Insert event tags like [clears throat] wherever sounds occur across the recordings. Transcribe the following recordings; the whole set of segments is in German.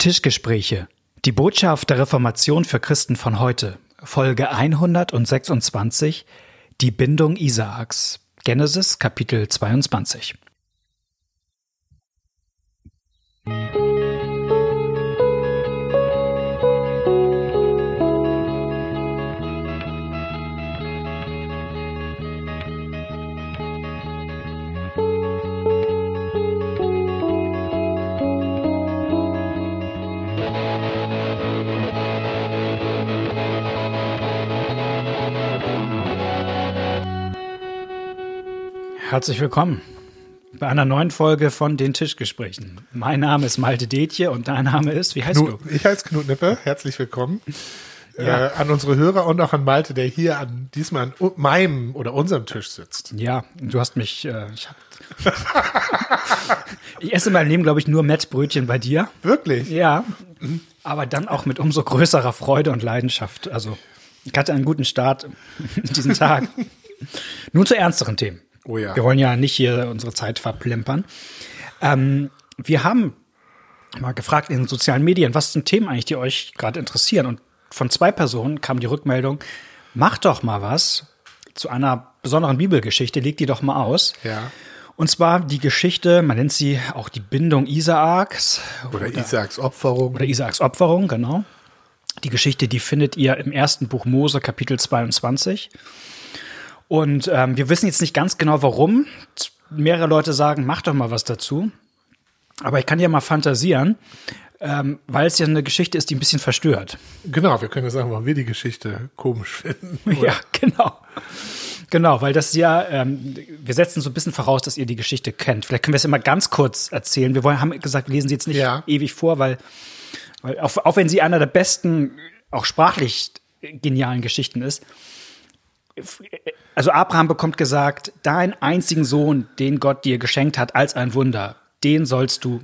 Tischgespräche. Die Botschaft der Reformation für Christen von heute. Folge 126. Die Bindung Isaaks. Genesis Kapitel 22. Herzlich willkommen bei einer neuen Folge von den Tischgesprächen. Mein Name ist Malte Detje und dein Name ist, wie heißt Knut, du? Ich heiße Knut Nippe. Herzlich willkommen. Ja. Äh, an unsere Hörer und auch an Malte, der hier an diesmal an meinem oder unserem Tisch sitzt. Ja, du hast mich, äh, ich hab, [laughs] ich esse in meinem Leben, glaube ich, nur Mettbrötchen bei dir. Wirklich? Ja, aber dann auch mit umso größerer Freude und Leidenschaft. Also, ich hatte einen guten Start in diesen Tag. [laughs] Nun zu ernsteren Themen. Oh ja. Wir wollen ja nicht hier unsere Zeit verplempern. Ähm, wir haben mal gefragt in den sozialen Medien, was sind Themen eigentlich, die euch gerade interessieren? Und von zwei Personen kam die Rückmeldung, macht doch mal was zu einer besonderen Bibelgeschichte, legt die doch mal aus. Ja. Und zwar die Geschichte, man nennt sie auch die Bindung Isaaks Oder, Isaaks Opferung. oder Isaaks Opferung, genau. Die Geschichte, die findet ihr im ersten Buch Mose, Kapitel 22. Und ähm, wir wissen jetzt nicht ganz genau, warum. Mehrere Leute sagen, mach doch mal was dazu. Aber ich kann ja mal fantasieren, ähm, weil es ja eine Geschichte ist, die ein bisschen verstört. Genau, wir können ja sagen, warum wir die Geschichte komisch finden. Ja, [laughs] genau. Genau, weil das ja, ähm, wir setzen so ein bisschen voraus, dass ihr die Geschichte kennt. Vielleicht können wir es immer ganz kurz erzählen. Wir wollen, haben gesagt, lesen sie jetzt nicht Ja. ewig vor, weil, weil auch, auch wenn sie einer der besten, auch sprachlich genialen Geschichten ist. Also Abraham bekommt gesagt, deinen einzigen Sohn, den Gott dir geschenkt hat als ein Wunder, den sollst du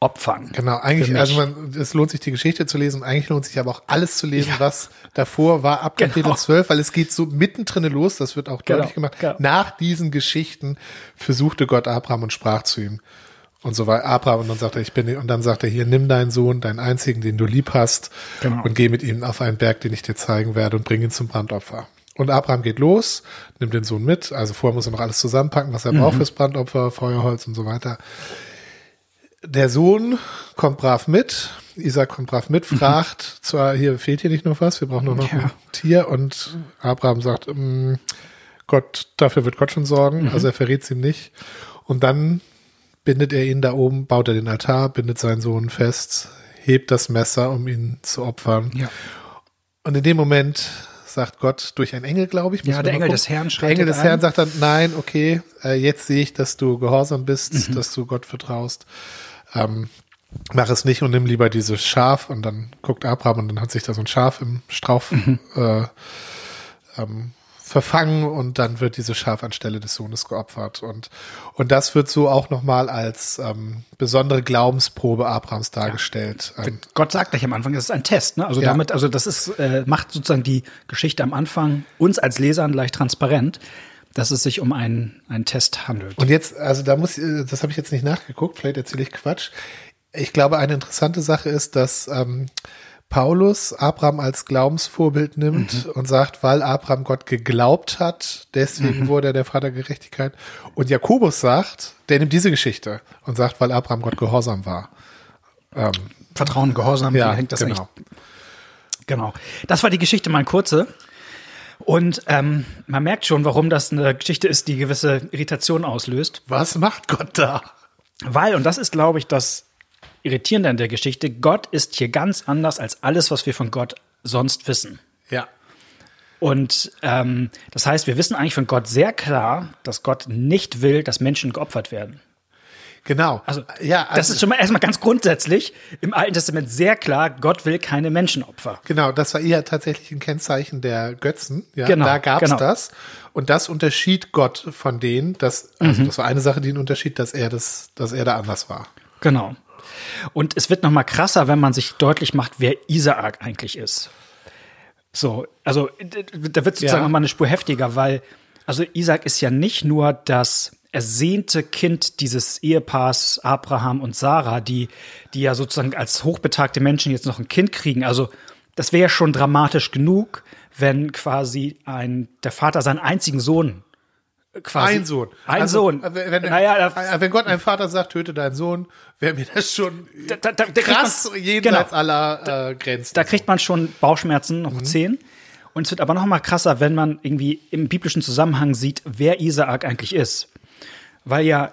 opfern. Genau, eigentlich, also man, es lohnt sich die Geschichte zu lesen, eigentlich lohnt sich aber auch alles zu lesen, was davor war, ab Kapitel Genau. 12, weil es geht so mittendrin los, das wird auch Genau, deutlich gemacht. genau. Nach diesen Geschichten versuchte Gott Abraham und sprach zu ihm. Und so war Abraham und dann sagt er, ich bin, und dann sagt er hier, nimm deinen Sohn, deinen einzigen, den du lieb hast, Genau. und geh mit ihm auf einen Berg, den ich dir zeigen werde und bring ihn zum Brandopfer. Und Abraham geht los, nimmt den Sohn mit, also vorher muss er noch alles zusammenpacken, was er Mhm. braucht fürs Brandopfer, Feuerholz und so weiter der Sohn kommt brav mit, Isaac kommt brav mit, fragt, zwar hier fehlt hier nicht noch was, wir brauchen nur noch Ja. ein Tier und Abraham sagt, "Mm, Gott, dafür wird Gott schon sorgen, also er verrät es ihm nicht. Und dann bindet er ihn da oben, baut er den Altar, bindet seinen Sohn fest, hebt das Messer, um ihn zu opfern. Ja. Und in dem Moment sagt Gott durch einen Engel, glaube ich. muss Ja, der Engel gucken. des Herrn Der schreitet Engel des ein. Herrn sagt dann, nein, okay, äh, jetzt sehe ich, dass du gehorsam bist, Mhm. dass du Gott vertraust. Ähm, mach es nicht und nimm lieber dieses Schaf. Und dann guckt Abraham und dann hat sich da so ein Schaf im Strauch Mhm. äh, ähm, verfangen und dann wird dieses Schaf anstelle des Sohnes geopfert. Und, und das wird so auch nochmal als ähm, besondere Glaubensprobe Abrahams dargestellt. Ähm, Gott sagt gleich am Anfang, das ist ein Test. Ne? Also Ja. damit, also das ist, äh, macht sozusagen die Geschichte am Anfang uns als Lesern leicht transparent, dass es sich um einen, einen Test handelt. Und jetzt, also da muss, äh, das habe ich jetzt nicht nachgeguckt, vielleicht erzähle ich Quatsch. Ich glaube, eine interessante Sache ist, dass ähm, Paulus Abraham als Glaubensvorbild nimmt und sagt, weil Abraham Gott geglaubt hat, deswegen wurde er der Vater Gerechtigkeit. Und Jakobus sagt, der nimmt diese Geschichte und sagt, weil Abraham Gott gehorsam war. Ähm, Vertrauen, Gehorsam, ja, hängt das genau. eigentlich? Genau. Das war die Geschichte mal kurze. Und ähm, man merkt schon, warum das eine Geschichte ist, die gewisse Irritation auslöst. Was macht Gott da? Weil, und das ist, glaube ich, das Irritierende an der Geschichte, Gott ist hier ganz anders als alles, was wir von Gott sonst wissen. Ja. Und ähm, das heißt, wir wissen eigentlich von Gott sehr klar, dass Gott nicht will, dass Menschen geopfert werden. Genau. Also, ja, das ist schon mal erstmal ganz grundsätzlich im Alten Testament sehr klar, Gott will keine Menschenopfer. Genau, das war eher tatsächlich ein Kennzeichen der Götzen. Ja, Genau, da gab's genau. das. Und das unterschied Gott von denen, dass, Mhm. also das war eine Sache, die ihn unterschied, dass er das, dass er da anders war. Genau. Und es wird noch mal krasser, wenn man sich deutlich macht, wer Isaak eigentlich ist. So, also da wird sozusagen Ja. noch mal eine Spur heftiger, weil also Isaac ist ja nicht nur das ersehnte Kind dieses Ehepaars Abraham und Sarah, die, die ja sozusagen als hochbetagte Menschen jetzt noch ein Kind kriegen. Also das wäre schon dramatisch genug, wenn quasi ein, der Vater seinen einzigen Sohn quasi. Ein Sohn. Ein Also, Sohn. Wenn, wenn, naja, äh, wenn Gott einem Vater sagt, töte deinen Sohn, wäre mir das schon da, da, da, kriegt krass man- jenseits genau. aller äh, Grenzen. Da kriegt man schon Bauchschmerzen, Mhm. noch zehn. Und es wird aber noch mal krasser, wenn man irgendwie im biblischen Zusammenhang sieht, wer Isaak eigentlich ist. Weil ja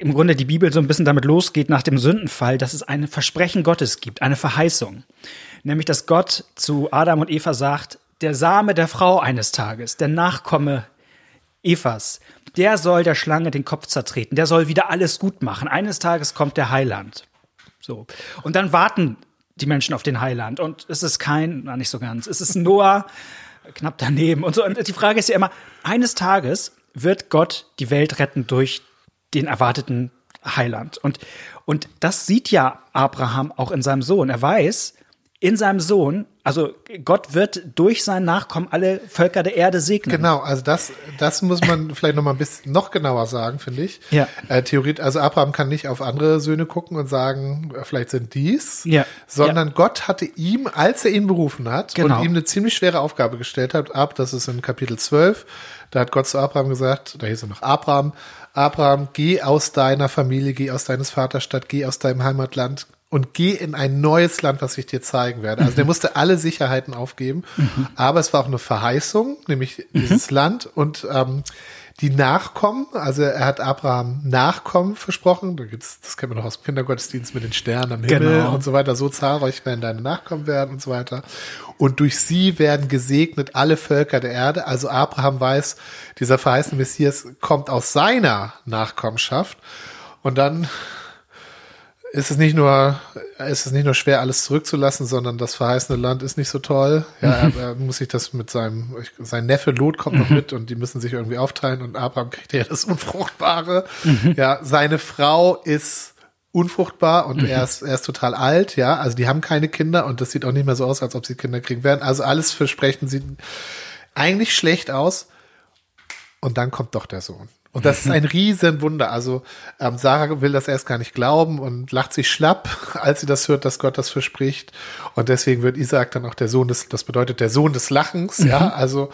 im Grunde die Bibel so ein bisschen damit losgeht nach dem Sündenfall, dass es ein Versprechen Gottes gibt, eine Verheißung. Nämlich, dass Gott zu Adam und Eva sagt, der Same der Frau eines Tages, der Nachkomme Evas, der soll der Schlange den Kopf zertreten, der soll wieder alles gut machen. Eines Tages kommt der Heiland. So. Und dann warten die Menschen auf den Heiland. Und es ist kein, na nicht so ganz, es ist Noah [laughs] knapp daneben und so. Und die Frage ist ja immer, eines Tages wird Gott die Welt retten durch den erwarteten Heiland. Und, und das sieht ja Abraham auch in seinem Sohn. Er weiß, in seinem Sohn, also Gott wird durch sein Nachkommen alle Völker der Erde segnen. Genau, also das, das muss man [laughs] vielleicht noch mal ein bisschen noch genauer sagen, finde ich. Ja. Äh, Theorie, also Abraham kann nicht auf andere Söhne gucken und sagen, äh, vielleicht sind dies, Ja. sondern Gott hatte ihm, als er ihn berufen hat Genau. und ihm eine ziemlich schwere Aufgabe gestellt hat, ab, das ist in Kapitel 12, da hat Gott zu Abraham gesagt, da hieß er noch Abraham, Abraham, geh aus deiner Familie, geh aus deines Vaters Stadt, geh aus deinem Heimatland und geh in ein neues Land, was ich dir zeigen werde. Also der musste alle Sicherheiten aufgeben, aber es war auch eine Verheißung, nämlich dieses Land und ähm, die Nachkommen, also er hat Abraham Nachkommen versprochen, da gibt's, das kennen wir noch aus dem Kindergottesdienst mit den Sternen am Himmel Genau. und so weiter, so zahlreich werden deine Nachkommen werden und so weiter. Und durch sie werden gesegnet alle Völker der Erde. Also Abraham weiß, dieser verheißene Messias kommt aus seiner Nachkommenschaft. Und dann ist es nicht nur, ist es nicht nur schwer, alles zurückzulassen, sondern das verheißene Land ist nicht so toll. Ja, er, er muss sich das mit seinem, sein Neffe Lot kommt noch mit und die müssen sich irgendwie aufteilen und Abraham kriegt ja das Unfruchtbare. Ja, seine Frau ist unfruchtbar und er ist, er ist total alt, ja. Also die haben keine Kinder und das sieht auch nicht mehr so aus, als ob sie Kinder kriegen werden. Also alles Versprechen sieht eigentlich schlecht aus. Und dann kommt doch der Sohn. Und das ist ein [laughs] Riesenwunder. Also ähm, Sarah will das erst gar nicht glauben und lacht sich schlapp, [laughs] als sie das hört, dass Gott das verspricht. Und deswegen wird Isaak dann auch der Sohn des, das bedeutet der Sohn des Lachens. Ja, also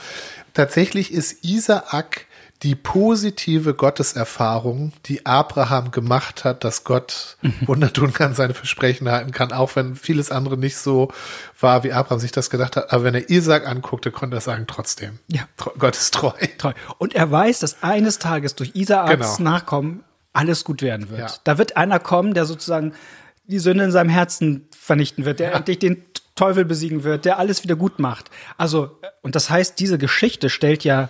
tatsächlich ist Isaak die positive Gotteserfahrung, die Abraham gemacht hat, dass Gott Wunder tun kann, seine Versprechen halten kann, auch wenn vieles andere nicht so war, wie Abraham sich das gedacht hat. Aber wenn er Isaac anguckte, konnte er sagen, trotzdem, Ja. Gott ist treu. Toll. Und er weiß, dass eines Tages durch Isaaks Genau. Nachkommen alles gut werden wird. Ja. Da wird einer kommen, der sozusagen die Sünde in seinem Herzen vernichten wird, der endlich den Teufel besiegen wird, der alles wieder gut macht. Also, und das heißt, diese Geschichte stellt ja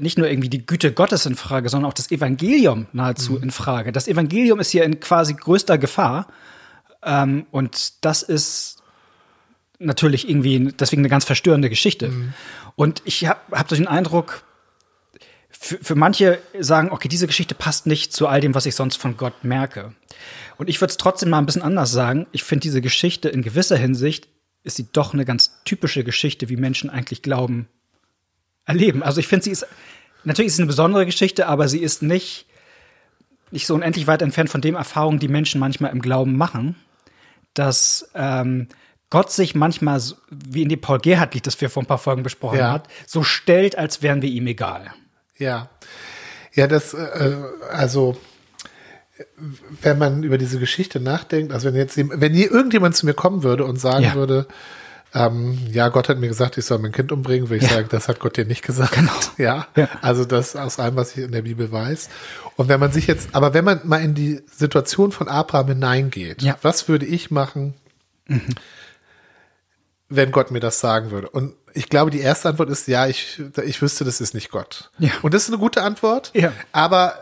nicht nur irgendwie die Güte Gottes in Frage, sondern auch das Evangelium nahezu in Frage. Das Evangelium ist hier in quasi größter Gefahr. Ähm, und das ist natürlich irgendwie deswegen eine ganz verstörende Geschichte. Und ich habe hab so den Eindruck, für, für manche sagen, okay, diese Geschichte passt nicht zu all dem, was ich sonst von Gott merke. Und ich würde es trotzdem mal ein bisschen anders sagen. Ich finde diese Geschichte in gewisser Hinsicht ist sie doch eine ganz typische Geschichte, wie Menschen eigentlich glauben, erleben. Also ich finde, sie ist, natürlich ist sie eine besondere Geschichte, aber sie ist nicht, nicht so unendlich weit entfernt von den Erfahrungen, die Menschen manchmal im Glauben machen, dass ähm, Gott sich manchmal, wie in dem Paul Gerhardt-Lied, das wir vor ein paar Folgen besprochen Ja. hat, so stellt, als wären wir ihm egal. Ja. Ja, das, äh, also, wenn man über diese Geschichte nachdenkt, also wenn jetzt, wenn hier irgendjemand zu mir kommen würde und sagen Ja. würde, ähm, ja, Gott hat mir gesagt, ich soll mein Kind umbringen, würde ich sagen, das hat Gott dir nicht gesagt. Genau. Ja. Ja. Also das aus allem, was ich in der Bibel weiß. Und wenn man sich jetzt, aber wenn man mal in die Situation von Abraham hineingeht, Ja. was würde ich machen, wenn Gott mir das sagen würde? Und ich glaube, die erste Antwort ist, ja, ich, ich wüsste, das ist nicht Gott. Ja. Und das ist eine gute Antwort. Ja. Aber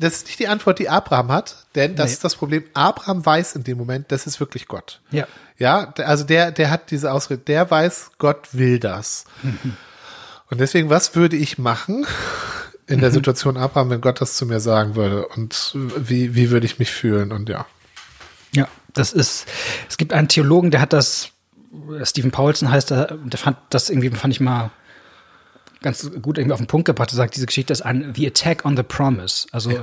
das ist nicht die Antwort, die Abraham hat, denn das Nee. ist das Problem. Abraham weiß in dem Moment, das ist wirklich Gott. Ja. Ja, also der, der hat diese Ausrede, der weiß, Gott will das. Und deswegen, was würde ich machen [laughs] in der Situation Abraham, wenn Gott das zu mir sagen würde? Und wie, wie würde ich mich fühlen? Und ja. Ja, das ist, es gibt einen Theologen, der hat das, Stephen Paulson heißt er, der fand das irgendwie, fand ich mal ganz gut irgendwie auf den Punkt gebracht. Er sagt, diese Geschichte ist ein The Attack on the Promise. Also, ja.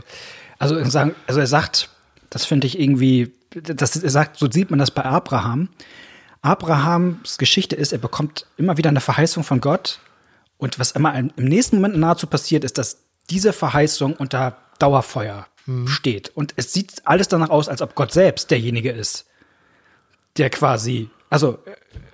also, sagen, also er sagt, das finde ich irgendwie, das, er sagt, so sieht man das bei Abraham. Abrahams Geschichte ist, er bekommt immer wieder eine Verheißung von Gott. Und was immer im nächsten Moment nahezu passiert, ist, dass diese Verheißung unter Dauerfeuer mhm. steht. Und es sieht alles danach aus, als ob Gott selbst derjenige ist, der quasi, also,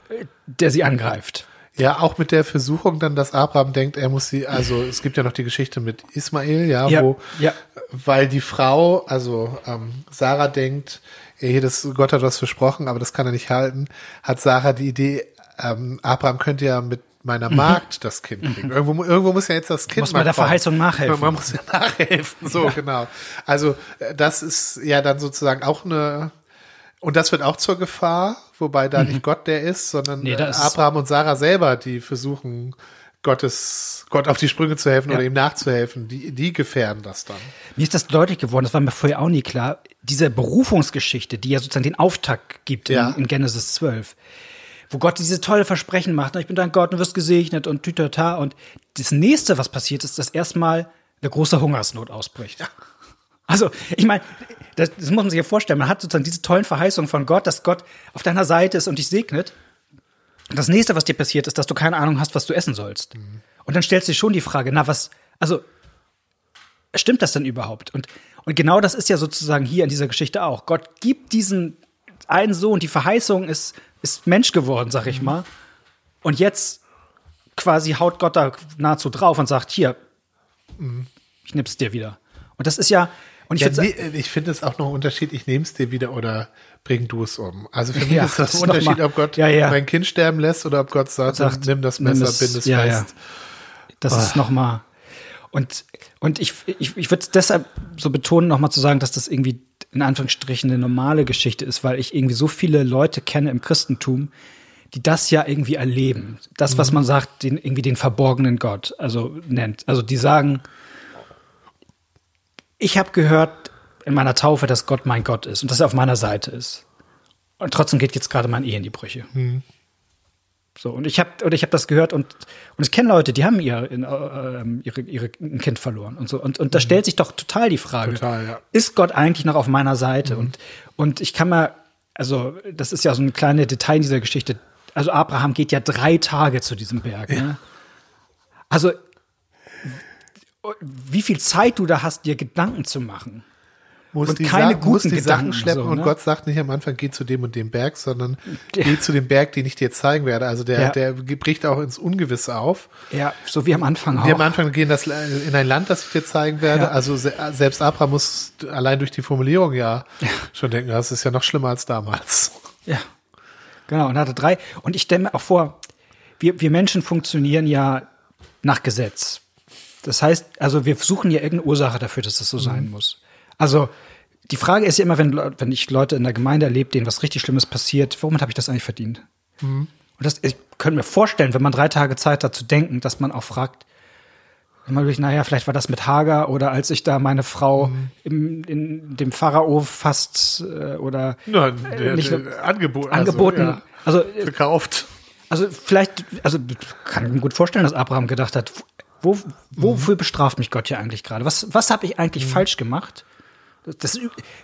äh, der sie angreift. Ja, auch mit der Versuchung dann, dass Abraham denkt, er muss sie, also es gibt ja noch die Geschichte mit Ismael, ja, ja wo, ja. weil die Frau, also ähm, Sarah denkt, hier, das, Gott hat was versprochen, aber das kann er nicht halten, hat Sarah die Idee, ähm, Abraham könnte ja mit meiner mhm. Magd das Kind kriegen. Irgendwo, irgendwo muss ja jetzt das Kind muss man der kommen. Verheißung nachhelfen. Man, man muss ja [laughs] nachhelfen, so ja. genau. Also äh, das ist ja dann sozusagen auch eine und das wird auch zur Gefahr, wobei da mhm. nicht Gott der ist, sondern nee, Abraham und Sarah selber, die versuchen Gottes, Gott auf die Sprünge zu helfen ja. oder ihm nachzuhelfen, die, die gefährden das dann. Mir ist das deutlich geworden, das war mir vorher auch nie klar. Diese Berufungsgeschichte, die ja sozusagen den Auftakt gibt ja. in, in Genesis 12 wo Gott diese tolle Versprechen macht, ne, ich bin dein Gott und wirst gesegnet und tütata. Und das nächste, was passiert, ist, dass erstmal eine große Hungersnot ausbricht. Ja. Also, ich meine, das, das, muss man sich ja vorstellen. Man hat sozusagen diese tollen Verheißungen von Gott, dass Gott auf deiner Seite ist und dich segnet. Das nächste, was dir passiert, ist, dass du keine Ahnung hast, was du essen sollst. Mhm. Und dann stellst du dir schon die Frage, na, was, also, stimmt das denn überhaupt? Und, und genau das ist ja sozusagen hier in dieser Geschichte auch. Gott gibt diesen einen Sohn, die Verheißung ist, ist Mensch geworden, sag ich mal. Und jetzt quasi haut Gott da nahezu drauf und sagt, hier, ich nimm's dir wieder. Und das ist ja, und ich, ja, nee, ich finde es auch noch ein Unterschied, ich nehme es dir wieder oder bring du es um. Also für [laughs] mich ja, ist das, das ein Unterschied, ob Gott ja, ja. mein Kind sterben lässt oder ob Gott sagt, sagt nimm das Messer, nimm es, bind es ja, fest. Das oh. ist noch mal und und ich ich, ich würde es deshalb so betonen, noch mal zu sagen, dass das irgendwie in Anführungsstrichen eine normale Geschichte ist, weil ich irgendwie so viele Leute kenne im Christentum, die das ja irgendwie erleben. Das, was mhm. man sagt, den, irgendwie den verborgenen Gott, also nennt. Also die sagen, ich habe gehört in meiner Taufe, dass Gott mein Gott ist und dass er auf meiner Seite ist. Und trotzdem geht jetzt gerade mein Ehe in die Brüche. Mhm. So, und ich habe oder ich habe das gehört und und ich kenne Leute, die haben ihr in, äh, ihre ihre ein Kind verloren und so und und da mhm. stellt sich doch total die Frage, total, ja. ist Gott eigentlich noch auf meiner Seite mhm. und und ich kann mal also das ist ja so ein kleines Detail in dieser Geschichte. Also Abraham geht ja drei Tage zu diesem Berg. Ja. Ne? Also wie viel Zeit du da hast, dir Gedanken zu machen muss und die, keine Sa guten die Sachen schleppen so, ne? und Gott sagt nicht am Anfang, geh zu dem und dem Berg, sondern [laughs] ja. geh zu dem Berg, den ich dir zeigen werde. Also der, ja. der bricht auch ins Ungewisse auf. Ja, so wie am Anfang auch. Wir am Anfang gehen das in ein Land, das ich dir zeigen werde. Ja. Also selbst Abraham muss allein durch die Formulierung ja, schon denken, das ist ja noch schlimmer als damals. Ja, genau. Und hatte drei. Und ich stelle mir auch vor, wir, wir Menschen funktionieren ja nach Gesetz. Das heißt, also wir suchen ja irgendeine Ursache dafür, dass das so mhm. sein muss. Also die Frage ist ja immer, wenn, wenn ich Leute in der Gemeinde erlebe, denen was richtig Schlimmes passiert, womit habe ich das eigentlich verdient? Mhm. Und das, ich könnte mir vorstellen, wenn man drei Tage Zeit hat zu denken, dass man auch fragt, naja, vielleicht war das mit Hager oder als ich da meine Frau mhm. im, in dem Pharao fast äh, oder Nein, der, nicht, der angeboten, angeboten also, ja, also verkauft. Also vielleicht, also kann ich mir gut vorstellen, dass Abraham gedacht hat, wo, wofür mhm. bestraft mich Gott hier eigentlich gerade? Was, was habe ich eigentlich mhm. falsch gemacht? Das,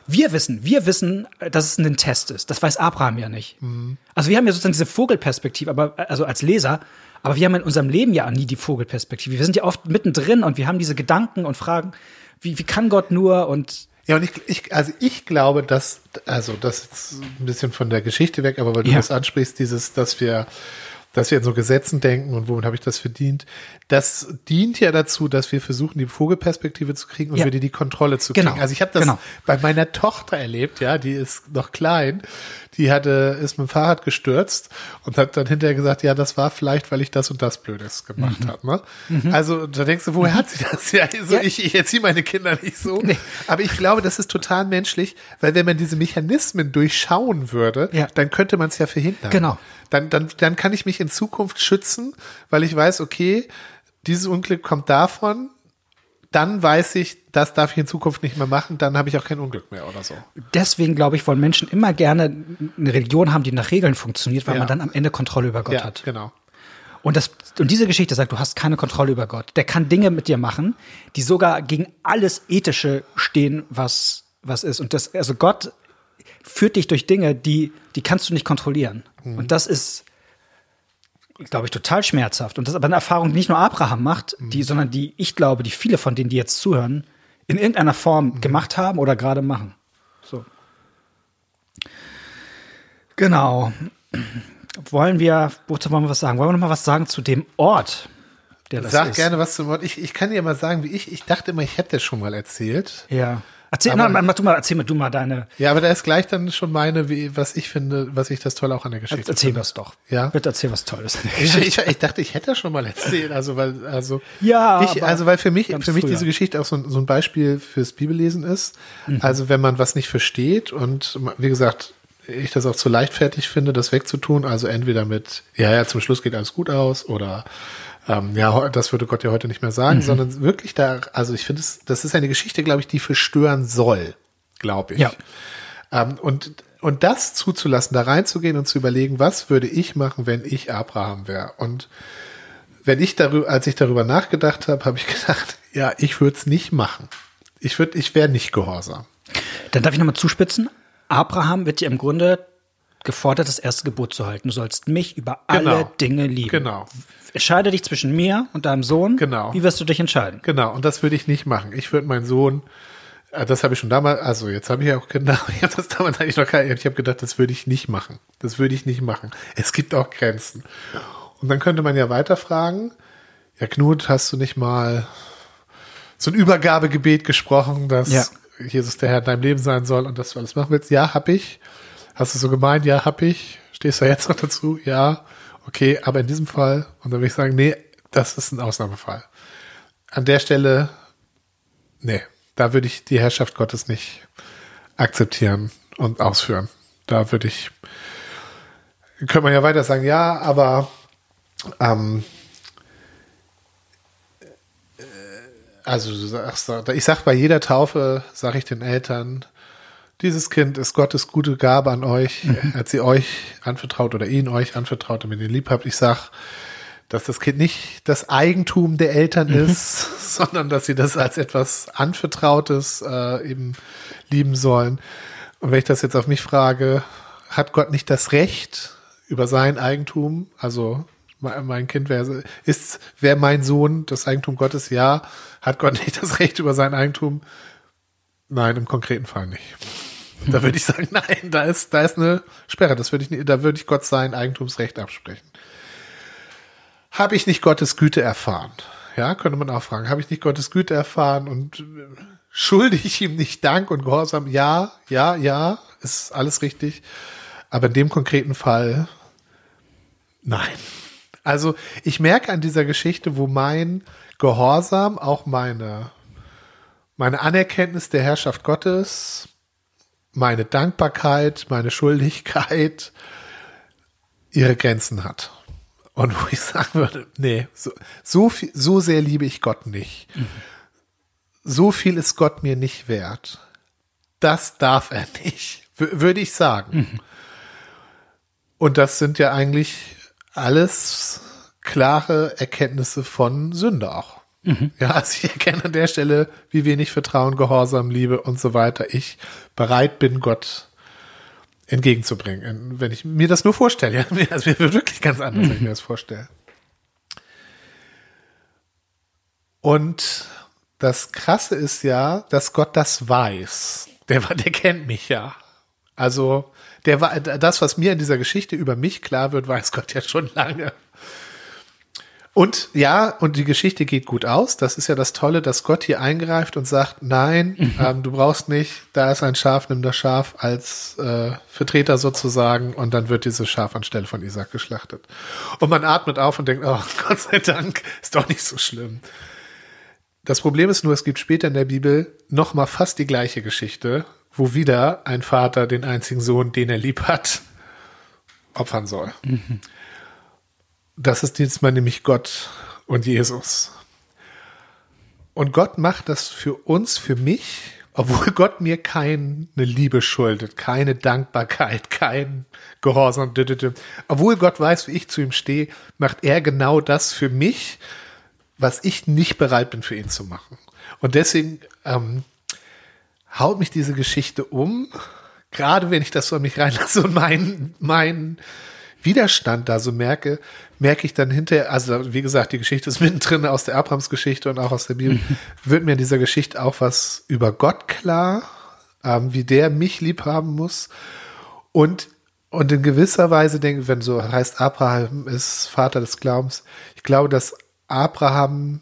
wir wissen, wir wissen, dass es ein Test ist. Das weiß Abraham ja nicht. Mhm. Also wir haben ja sozusagen diese Vogelperspektive, aber also als Leser, aber wir haben in unserem Leben ja nie die Vogelperspektive. Wir sind ja oft mittendrin und wir haben diese Gedanken und Fragen, wie, wie kann Gott nur und ja, und ich, ich, also ich glaube, dass, also das ist ein bisschen von der Geschichte weg, aber weil du ja. das ansprichst, dieses, dass wir dass wir in so Gesetzen denken und womit habe ich das verdient. Das dient ja dazu, dass wir versuchen, die Vogelperspektive zu kriegen und ja. wieder die Kontrolle zu kriegen. Genau. Also ich habe das genau. bei meiner Tochter erlebt, ja, die ist noch klein, die hatte, ist mit dem Fahrrad gestürzt und hat dann hinterher gesagt, ja, das war vielleicht, weil ich das und das Blödes gemacht mhm. habe. Ne? Mhm. Also da denkst du, woher mhm. hat sie das? [laughs] Ja, also ja. ich, ich erziehe meine Kinder nicht so. Nee. Aber ich glaube, das ist total menschlich, weil wenn man diese Mechanismen durchschauen würde, ja. dann könnte man es ja verhindern. Genau dann, dann, dann kann ich mich in Zukunft schützen, weil ich weiß, okay, dieses Unglück kommt davon, dann weiß ich, das darf ich in Zukunft nicht mehr machen, dann habe ich auch kein Unglück mehr oder so. Deswegen glaube ich, wollen Menschen immer gerne eine Religion haben, die nach Regeln funktioniert, weil ja. man dann am Ende Kontrolle über Gott ja, hat. Genau. Und, das, und diese Geschichte sagt, du hast keine Kontrolle über Gott. Der kann Dinge mit dir machen, die sogar gegen alles Ethische stehen, was, was ist. Und das, also Gott führt dich durch Dinge, die, die kannst du nicht kontrollieren. Mhm. Und das ist, glaube ich, total schmerzhaft. Und das ist aber eine Erfahrung, die nicht nur Abraham macht, mhm. die, sondern die, ich glaube, die viele von denen, die jetzt zuhören, in irgendeiner Form mhm. gemacht haben oder gerade machen. So. Genau wollen wir, wozu wollen wir was sagen? Wollen wir noch mal was sagen zu dem Ort, der das Sag ist? gerne was zum Ort. Ich, ich kann dir mal sagen, wie ich, ich dachte immer, ich hätte schon mal erzählt. Ja. Erzähl, aber, na, mach du mal, erzähl mal du mal deine. Ja, aber da ist gleich dann schon meine, wie, was ich finde, was ich das toll auch an der Geschichte Erzähl finde. was doch. Ja. Bitte erzähl was Tolles. [laughs] Ich, ich, ich, dachte, ich hätte schon mal erzählt, also weil, also. Ja. Ich, also weil für mich, für mich früher. diese Geschichte auch so, so ein Beispiel fürs Bibellesen ist. Mhm. Also wenn man was nicht versteht und, wie gesagt, ich das auch zu leichtfertig finde, das wegzutun. Also entweder mit, ja, ja, zum Schluss geht alles gut aus oder ähm, ja, das würde Gott ja heute nicht mehr sagen, mhm. sondern wirklich da, also ich finde es, das ist eine Geschichte, glaube ich, die verstören soll, glaube ich. Ja. Ähm, und, und das zuzulassen, da reinzugehen und zu überlegen, was würde ich machen, wenn ich Abraham wäre? Und wenn ich darüber, als ich darüber nachgedacht habe, habe ich [laughs] gedacht, ja, ich würde es nicht machen. Ich würde, ich wäre nicht gehorsam. Dann darf ich nochmal zuspitzen. Abraham wird dir im Grunde gefordert, das erste Gebot zu halten. Du sollst mich über genau. alle Dinge lieben. Genau. Entscheide dich zwischen mir und deinem Sohn. Genau. Wie wirst du dich entscheiden? Genau. Und das würde ich nicht machen. Ich würde meinen Sohn, äh, das habe ich schon damals, also jetzt habe ich ja auch Kinder, ich habe das damals eigentlich noch keine, ich habe gedacht, das würde ich nicht machen. Das würde ich nicht machen. Es gibt auch Grenzen. Und dann könnte man ja weiterfragen, ja Knut, hast du nicht mal so ein Übergabegebet gesprochen, dass ja. Jesus der Herr in deinem Leben sein soll und dass du alles machen willst. Ja, hab ich. Hast du so gemeint? Ja, hab ich. Stehst du jetzt noch dazu? Ja. Okay, aber in diesem Fall, und dann würde ich sagen, nee, das ist ein Ausnahmefall. An der Stelle, nee, da würde ich die Herrschaft Gottes nicht akzeptieren und ausführen. Da würde ich, könnte man ja weiter sagen, ja, aber ähm, also du sagst, ich sag bei jeder Taufe, sage ich den Eltern, dieses Kind ist Gottes gute Gabe an euch. Mhm. Er hat sie euch anvertraut oder ihn euch anvertraut, damit ihr lieb habt. Ich sag, dass das Kind nicht das Eigentum der Eltern mhm. ist, [laughs] sondern dass sie das als etwas Anvertrautes äh, eben lieben sollen. Und wenn ich das jetzt auf mich frage, hat Gott nicht das Recht über sein Eigentum, also mein Kind wäre, ist, wäre mein Sohn das Eigentum Gottes? Ja. Hat Gott nicht das Recht über sein Eigentum? Nein, im konkreten Fall nicht. Da würde ich sagen, [laughs] nein, da ist, da ist eine Sperre. Das würde ich da würde ich Gott sein Eigentumsrecht absprechen. Habe ich nicht Gottes Güte erfahren? Ja, könnte man auch fragen. Habe ich nicht Gottes Güte erfahren und schulde ich ihm nicht Dank und Gehorsam? Ja, ja, ja, ist alles richtig. Aber in dem konkreten Fall, nein. Also ich merke an dieser Geschichte, wo mein Gehorsam, auch meine, meine Anerkenntnis der Herrschaft Gottes, meine Dankbarkeit, meine Schuldigkeit ihre Grenzen hat. Und wo ich sagen würde, nee, so, so, viel, so sehr liebe ich Gott nicht. Mhm. So viel ist Gott mir nicht wert. Das darf er nicht, würde ich sagen. Mhm. Und das sind ja eigentlich alles klare Erkenntnisse von Sünde auch. Mhm. Ja, also ich erkenne an der Stelle, wie wenig Vertrauen, Gehorsam, Liebe und so weiter ich bereit bin, Gott entgegenzubringen. Wenn ich mir das nur vorstelle, [laughs] ja, also mir wird wirklich ganz anders, mhm. wenn ich mir das vorstelle. Und das Krasse ist ja, dass Gott das weiß. Der, der kennt mich ja. Also der das, was mir in dieser Geschichte über mich klar wird, weiß Gott ja schon lange. Und ja, und die Geschichte geht gut aus. Das ist ja das Tolle, dass Gott hier eingreift und sagt, nein, mhm. ähm, du brauchst nicht, da ist ein Schaf, nimm das Schaf als äh, Vertreter sozusagen und dann wird dieses Schaf anstelle von Isaac geschlachtet. Und man atmet auf und denkt, oh [laughs] Gott sei Dank, ist doch nicht so schlimm. Das Problem ist nur, es gibt später in der Bibel noch mal fast die gleiche Geschichte, wo wieder ein Vater den einzigen Sohn, den er lieb hat, opfern soll. Mhm. Das ist diesmal nämlich Gott und Jesus. Und Gott macht das für uns, für mich, obwohl [laughs] Gott mir keine Liebe schuldet, keine Dankbarkeit, kein Gehorsam, obwohl Gott weiß, wie ich zu ihm stehe, macht er genau das für mich, was ich nicht bereit bin für ihn zu machen. Und deswegen ähm, haut mich diese Geschichte um, gerade wenn ich das so an mich reinlasse und mein, mein Widerstand da so merke, merke ich dann hinterher, also wie gesagt, die Geschichte ist [laughs] mittendrin aus der Abrahams-Geschichte und auch aus der Bibel, [laughs] wird mir in dieser Geschichte auch was über Gott klar, ähm, wie der mich lieb haben muss. Und, und in gewisser Weise denke, wenn so heißt, Abraham ist Vater des Glaubens, ich glaube, dass Abraham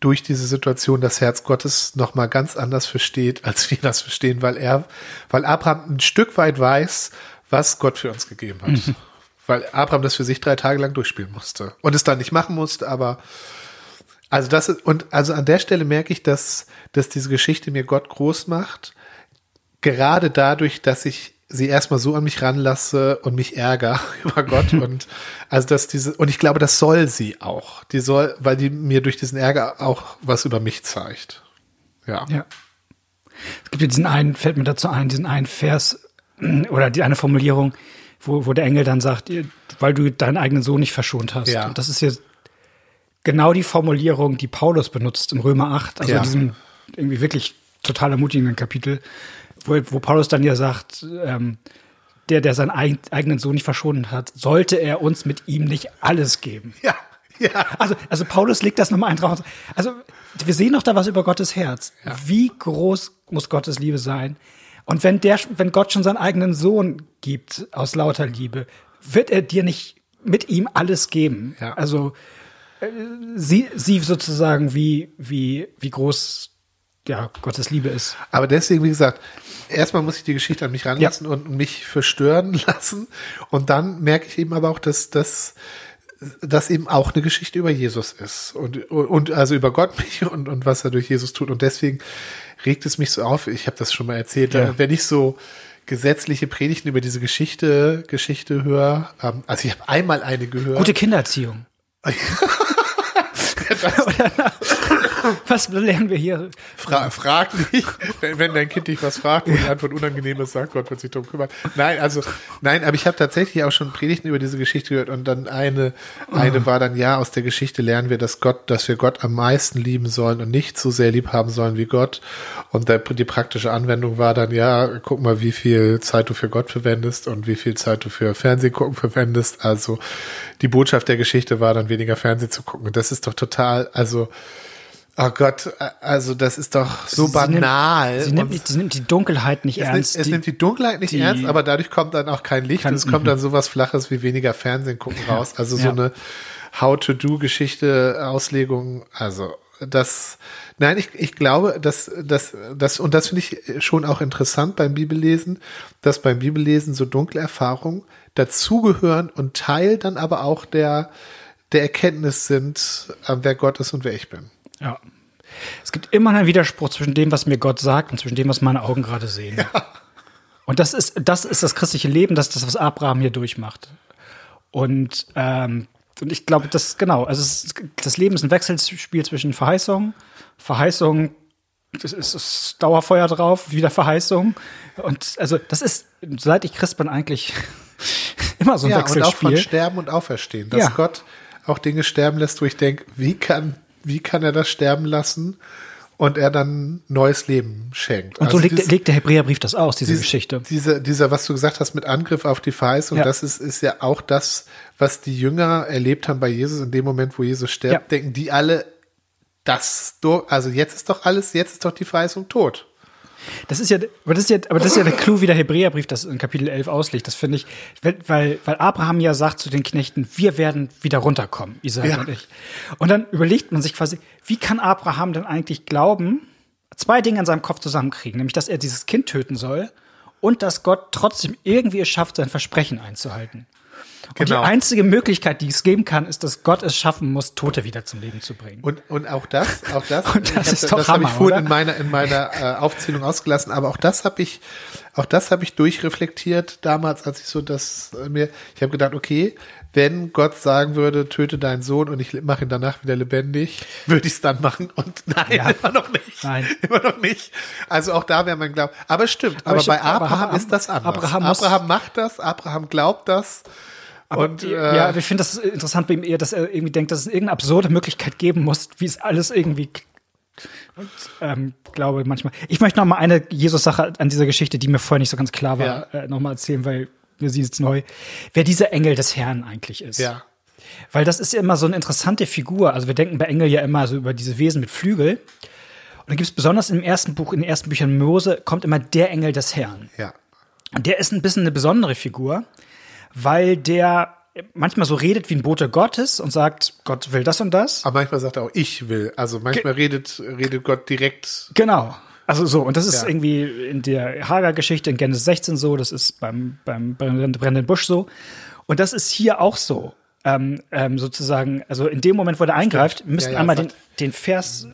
durch diese Situation das Herz Gottes noch mal ganz anders versteht, als wir das verstehen, weil er, weil Abraham ein Stück weit weiß, was Gott für uns gegeben hat. Mhm. [laughs] Weil Abraham das für sich drei Tage lang durchspielen musste und es dann nicht machen musste, aber also das ist, und also an der Stelle merke ich, dass, dass diese Geschichte mir Gott groß macht, gerade dadurch, dass ich sie erstmal so an mich ranlasse und mich ärgere [laughs] über Gott [laughs] und also dass diese und ich glaube, das soll sie auch. Die soll, weil die mir durch diesen Ärger auch was über mich zeigt. Ja. Ja. Es gibt ja diesen einen, fällt mir dazu ein, diesen einen Vers [clears throat] oder die eine Formulierung, wo, wo der Engel dann sagt, weil du deinen eigenen Sohn nicht verschont hast. Ja. Und das ist jetzt genau die Formulierung, die Paulus benutzt im Römer 8, also Ja. in diesem irgendwie wirklich total ermutigenden Kapitel, wo, wo Paulus dann ja sagt, ähm, der, der seinen eig eigenen Sohn nicht verschont hat, sollte er uns mit ihm nicht alles geben. Ja. Ja. Also, also Paulus legt das nochmal ein drauf. Also wir sehen noch da was über Gottes Herz. Wie groß muss Gottes Liebe sein? Und wenn der, wenn Gott schon seinen eigenen Sohn gibt aus lauter Liebe, wird er dir nicht mit ihm alles geben? Ja. Also äh, sie, sie sozusagen wie wie wie groß ja Gottes Liebe ist. Aber deswegen, wie gesagt, erstmal muss ich die Geschichte an mich ranlassen und mich verstören [laughs] lassen. Und dann merke ich eben aber auch, dass das das eben auch eine Geschichte über Jesus ist und, und also über Gott mich und, und was er durch Jesus tut. Und deswegen regt es mich so auf. Ich habe das schon mal erzählt, Ja. wenn ich so gesetzliche Predigten über diese Geschichte Geschichte höre. Ähm, also ich habe einmal eine gehört. Gute Kindererziehung. [laughs] [laughs] Oder- [laughs] was lernen wir hier? Fra frag nicht, wenn, wenn dein Kind dich was fragt, wo die Antwort unangenehm ist, sagt Gott wird sich darum kümmern. Nein, also, nein, aber ich habe tatsächlich auch schon Predigten über diese Geschichte gehört und dann eine, eine war dann, ja, aus der Geschichte lernen wir, dass Gott, dass wir Gott am meisten lieben sollen und nicht so sehr lieb haben sollen wie Gott. Und der, die praktische Anwendung war dann, ja, guck mal, wie viel Zeit du für Gott verwendest und wie viel Zeit du für Fernsehen gucken verwendest. Also, die Botschaft der Geschichte war dann weniger Fernsehen zu gucken. Und das ist doch total, also, Oh Gott, also das ist doch so Sie banal. Nimmt, sie, nimmt, nicht- sie nimmt die Dunkelheit nicht es, ernst. nimmt, es die, nimmt die Dunkelheit nicht die- ernst, aber dadurch kommt dann auch kein Licht Kann- und es kommt dann sowas Flaches wie weniger Fernsehen gucken raus. Also so Ja. eine How-to-Do-Geschichte, Auslegung, also das, nein, ich, ich glaube, dass, dass, dass, und das finde ich schon auch interessant beim Bibellesen, dass beim Bibellesen so dunkle Erfahrungen dazugehören und Teil dann aber auch der, der Erkenntnis sind, äh, wer Gott ist und wer ich bin. Ja. Es gibt immer einen Widerspruch zwischen dem, was mir Gott sagt und zwischen dem, was meine Augen gerade sehen. Und das ist, das ist das christliche Leben, das ist das, was Abraham hier durchmacht. Und, ähm, und ich glaube, das, genau, also es das Leben ist ein Wechselspiel zwischen Verheißung, Verheißung, es ist, ist Dauerfeuer drauf, wieder Verheißung. Und also das ist, seit ich Christ bin, eigentlich [laughs] immer so ein ja, und auch Wechselspiel. von Sterben und Auferstehen. Dass Ja. Gott auch Dinge sterben lässt, wo ich denke, wie kann, wie kann er das sterben lassen und er dann neues Leben schenkt. und so Also legt, dies- legt der Hebräerbrief das aus, diese dies- Geschichte. Diese, dieser, was du gesagt hast mit Angriff auf die Verheißung, Ja. das ist, ist ja auch das, was die Jünger erlebt haben bei Jesus in dem Moment, wo Jesus stirbt, Ja. denken die alle, das, also jetzt ist doch alles, jetzt ist doch die Verheißung tot. Das ist ja, aber das ist ja, aber das ist ja der Clou, wie der Hebräerbrief das in Kapitel 11 auslegt. Das finde ich, weil, weil, Abraham ja sagt zu den Knechten, wir werden wieder runterkommen, Isaac Ja. und ich. Und dann überlegt man sich quasi, wie kann Abraham denn eigentlich glauben, zwei Dinge in seinem Kopf zusammenkriegen, nämlich, dass er dieses Kind töten soll und dass Gott trotzdem irgendwie es schafft, sein Versprechen einzuhalten. Und Genau. die einzige Möglichkeit, die es geben kann, ist, dass Gott es schaffen muss, Tote wieder zum Leben zu bringen. Und, und auch das, auch das, [laughs] Und das ist hab, doch das habe ich vorhin oder? in meiner, in meiner äh, Aufzählung ausgelassen, aber auch das habe ich, auch das habe ich durchreflektiert damals, als ich so das äh, mir, ich habe gedacht, okay, wenn Gott sagen würde, töte deinen Sohn und ich mache ihn danach wieder lebendig, würde ich es dann machen und nein, Ja. immer noch nicht. Nein. Immer noch nicht. Also auch da wäre mein Glaube. Aber es stimmt, aber, Aber bei aber Abraham, Abraham- ist das anders. Abraham Abraham, macht das, Abraham glaubt das. und äh, ja, aber ich finde das interessant bei ihm eher, dass er irgendwie denkt, dass es irgendeine absurde Möglichkeit geben muss, wie es alles irgendwie. Und ähm, glaube manchmal. Ich möchte noch mal eine Jesus-Sache an dieser Geschichte, die mir vorher nicht so ganz klar war, äh, noch mal erzählen, weil sie jetzt neu. Wer dieser Engel des Herrn eigentlich ist. ja. Weil das ist ja immer so eine interessante Figur. Also wir denken bei Engel ja immer so über diese Wesen mit Flügel. Und dann gibt es besonders im ersten Buch, in den ersten Büchern Mose, kommt immer der Engel des Herrn. Ja. Und der ist ein bisschen eine besondere Figur, weil der manchmal so redet wie ein Bote Gottes und sagt, Gott will das und das. Aber manchmal sagt er auch, ich will. Also manchmal redet, redet Gott direkt. Genau. Also so, und das ist Ja. irgendwie in der Hagar-Geschichte in Genesis 16 so, das ist beim, beim brennenden Busch so. Und das ist hier auch so. Ähm, ähm, sozusagen, also in dem Moment, wo er eingreift, wir müssen Ja, ja, einmal den, den Vers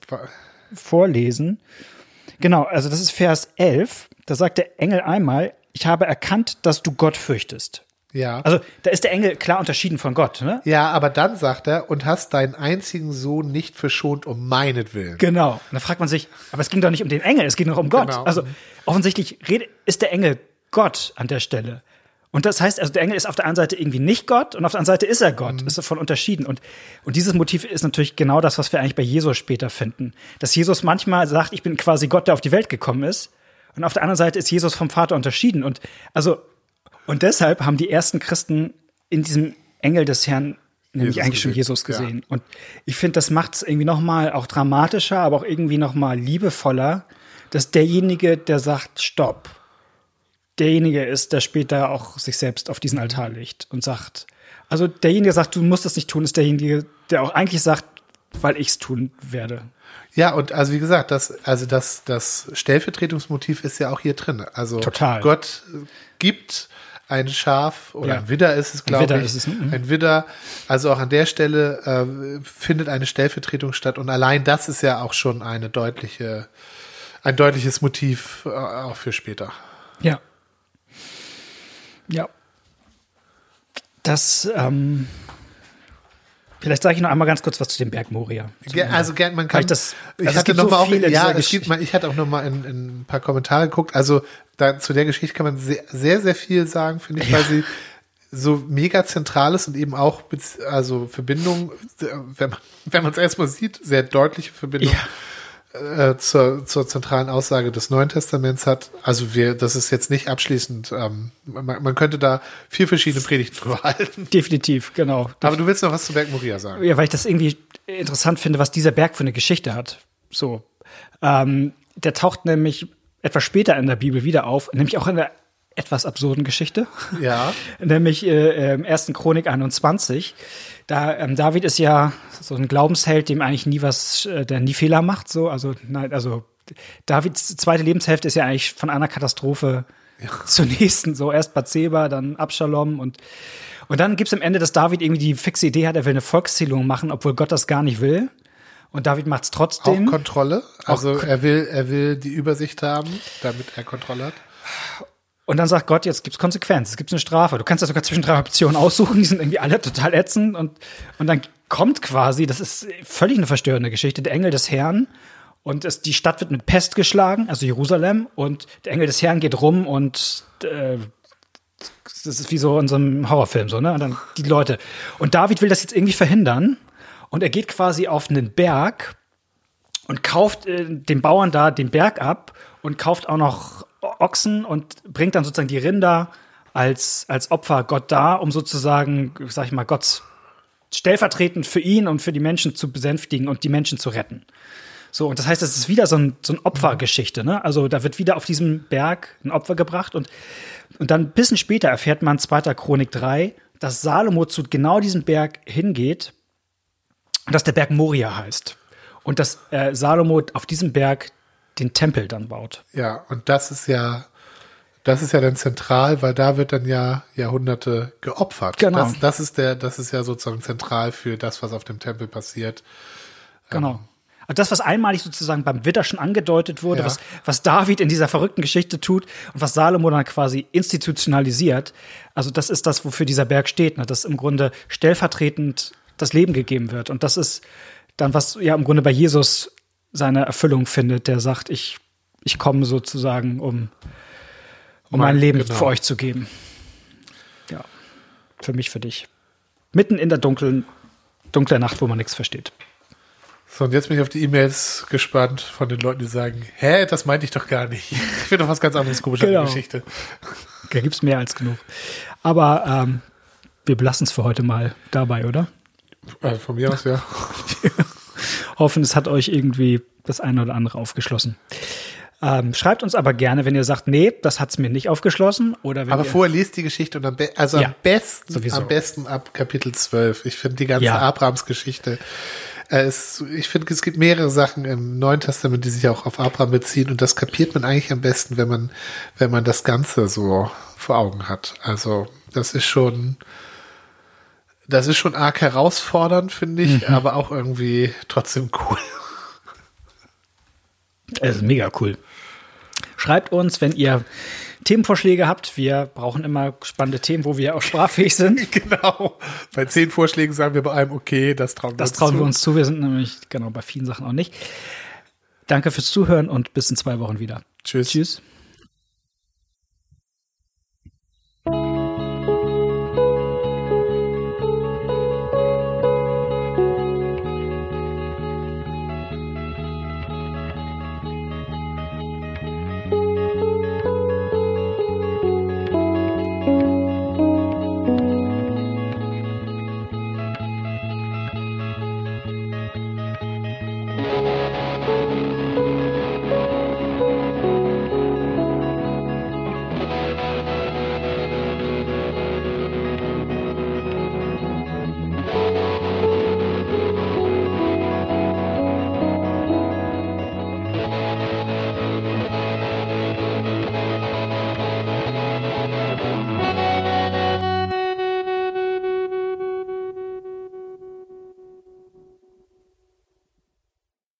vorlesen. Genau, also das ist Vers 11. Da sagt der Engel einmal, ich habe erkannt, dass du Gott fürchtest. Ja. Also da ist der Engel klar unterschieden von Gott, ne? ja, aber dann sagt er, und hast deinen einzigen Sohn nicht verschont um meinetwillen. Genau. Und da fragt man sich, aber es ging doch nicht um den Engel, es ging doch um Gott. Genau. Also offensichtlich ist der Engel Gott an der Stelle. Und das heißt, also der Engel ist auf der einen Seite irgendwie nicht Gott und auf der anderen Seite ist er Gott, ist davon unterschieden. Und, und dieses Motiv ist natürlich genau das, was wir eigentlich bei Jesus später finden. Dass Jesus manchmal sagt, ich bin quasi Gott, der auf die Welt gekommen ist. Und auf der anderen Seite ist Jesus vom Vater unterschieden. Und also, und deshalb haben die ersten Christen in diesem Engel des Herrn nämlich Jesus eigentlich schon gesehen, Jesus ja. gesehen. Und ich finde, das macht es irgendwie noch mal auch dramatischer, aber auch irgendwie noch mal liebevoller, dass derjenige, der sagt, stopp, derjenige ist, der später auch sich selbst auf diesen Altar legt und sagt, also derjenige, der sagt, du musst das nicht tun, ist derjenige, der auch eigentlich sagt, weil ich es tun werde. Ja, und also wie gesagt, das, also das, das Stellvertretungsmotiv ist ja auch hier drin. Also Total. Gott gibt ein Schaf oder Ja. ein Widder ist es, glaube Widder ich. ist es, mhm. Ein Widder. Also auch an der Stelle äh, findet eine Stellvertretung statt. Und allein das ist ja auch schon eine deutliche, ein deutliches Motiv äh, auch für später. Ja. Ja. Das, ähm, vielleicht sage ich noch einmal ganz kurz was zu dem Berg Moria. Also gern, man kann. Weil ich das- ich also es hatte noch so mal auch, ja, es gibt mal, ich hatte auch noch mal in, in ein paar Kommentare geguckt. Also da, zu der Geschichte kann man sehr, sehr, sehr viel sagen, finde ich, weil sie so mega zentral ist und eben auch, also Verbindung, wenn man, wenn man es erstmal sieht, sehr deutliche Verbindung äh, zur, zur zentralen Aussage des Neuen Testaments hat. Also wir, das ist jetzt nicht abschließend, ähm, man, man könnte da vier verschiedene Predigten [laughs] drüber halten. Definitiv, genau. Aber du willst noch was zu Berg Moria sagen? Ja, weil ich das irgendwie interessant finde, was dieser Berg für eine Geschichte hat. So. Ähm, der taucht nämlich etwas später in der Bibel wieder auf, nämlich auch in der etwas absurden Geschichte. Ja. [laughs] nämlich äh, im 1. Chronik 21. Da ähm, David ist ja so ein Glaubensheld, dem eigentlich nie was, äh, der nie Fehler macht. So, also nein, also Davids zweite Lebenshälfte ist ja eigentlich von einer Katastrophe [laughs] zur nächsten. So erst Bathseba, dann Absalom und und dann gibt's am Ende, dass David irgendwie die fixe Idee hat, er will eine Volkszählung machen, obwohl Gott das gar nicht will. Und David macht's Auch trotzdem. Kontrolle. Also er will, er will die Übersicht haben, damit er Kontrolle hat. Und dann sagt Gott, jetzt gibt's Konsequenz, es gibt eine Strafe. Du kannst ja sogar zwischen drei Optionen aussuchen, die sind irgendwie alle total ätzend. Und, und dann kommt quasi, das ist völlig eine verstörende Geschichte, der Engel des Herrn. Und es, die Stadt wird mit Pest geschlagen, also Jerusalem. Und der Engel des Herrn geht rum und äh, das ist wie so in so einem Horrorfilm, so, ne? Und dann die Leute. Und David will das jetzt irgendwie verhindern. Und er geht quasi auf einen Berg und kauft äh, den Bauern da den Berg ab und kauft auch noch Ochsen und bringt dann sozusagen die Rinder als, als Opfer Gott da, um sozusagen, sag ich mal, Gott stellvertretend für ihn und für die Menschen zu besänftigen und die Menschen zu retten. So, und das heißt, es ist wieder so ein, so ein Opfergeschichte, ne? Also da wird wieder auf diesem Berg ein Opfer gebracht und, und dann ein bisschen später erfährt man 2. Chronik 3, dass Salomo zu genau diesem Berg hingeht dass der Berg Moria heißt. Und dass äh, Salomo auf diesem Berg den Tempel dann baut. Ja, und das ist ja Das ist ja dann zentral, weil da wird dann ja Jahrhunderte geopfert. Genau. Das, das ist der, das ist ja sozusagen zentral für das, was auf dem Tempel passiert. Genau. Also das, was einmalig sozusagen beim Widder schon angedeutet wurde, Ja. was, was David in dieser verrückten Geschichte tut und was Salomo dann quasi institutionalisiert. Also das ist das, wofür dieser Berg steht, ne? dass im Grunde stellvertretend das Leben gegeben wird. Und das ist dann, was ja im Grunde bei Jesus seine Erfüllung findet, der sagt, ich, ich komme sozusagen, um, um mein Leben genau. für euch zu geben. Ja, für mich, für dich. Mitten in der dunklen, dunklen Nacht, wo man nichts versteht. So, und jetzt bin ich auf die E-Mails gespannt von den Leuten, die sagen, hä, das meinte ich doch gar nicht. Ich finde doch was ganz anderes komisch an Genau. der Geschichte. Da gibt's mehr als genug. Aber ähm, wir belassen es für heute mal dabei, oder? Äh, von mir aus, ja. [laughs] Hoffen, es hat euch irgendwie das eine oder andere aufgeschlossen. Ähm, schreibt uns aber gerne, wenn ihr sagt, nee, das hat's mir nicht aufgeschlossen. Oder wenn Aber ihr, vorher liest die Geschichte und am, be also Ja, am besten, sowieso. am besten ab Kapitel 12. Ich finde die ganze Ja. Abrahams-Geschichte. Äh, es, ich finde, es gibt mehrere Sachen im Neuen Testament, die sich auch auf Abraham beziehen und das kapiert man eigentlich am besten, wenn man, wenn man das Ganze so vor Augen hat. Also, das ist schon, das ist schon arg herausfordernd, finde ich, Mhm. aber auch irgendwie trotzdem cool. Es ist mega cool. Schreibt uns, wenn ihr Themenvorschläge habt. Wir brauchen immer spannende Themen, wo wir auch sprachfähig sind. [laughs] genau. Bei zehn Vorschlägen sagen wir bei einem, okay, das trauen wir Das uns trauen zu. wir uns zu. Wir sind nämlich genau bei vielen Sachen auch nicht. Danke fürs Zuhören und bis in zwei Wochen wieder. Tschüss. Tschüss.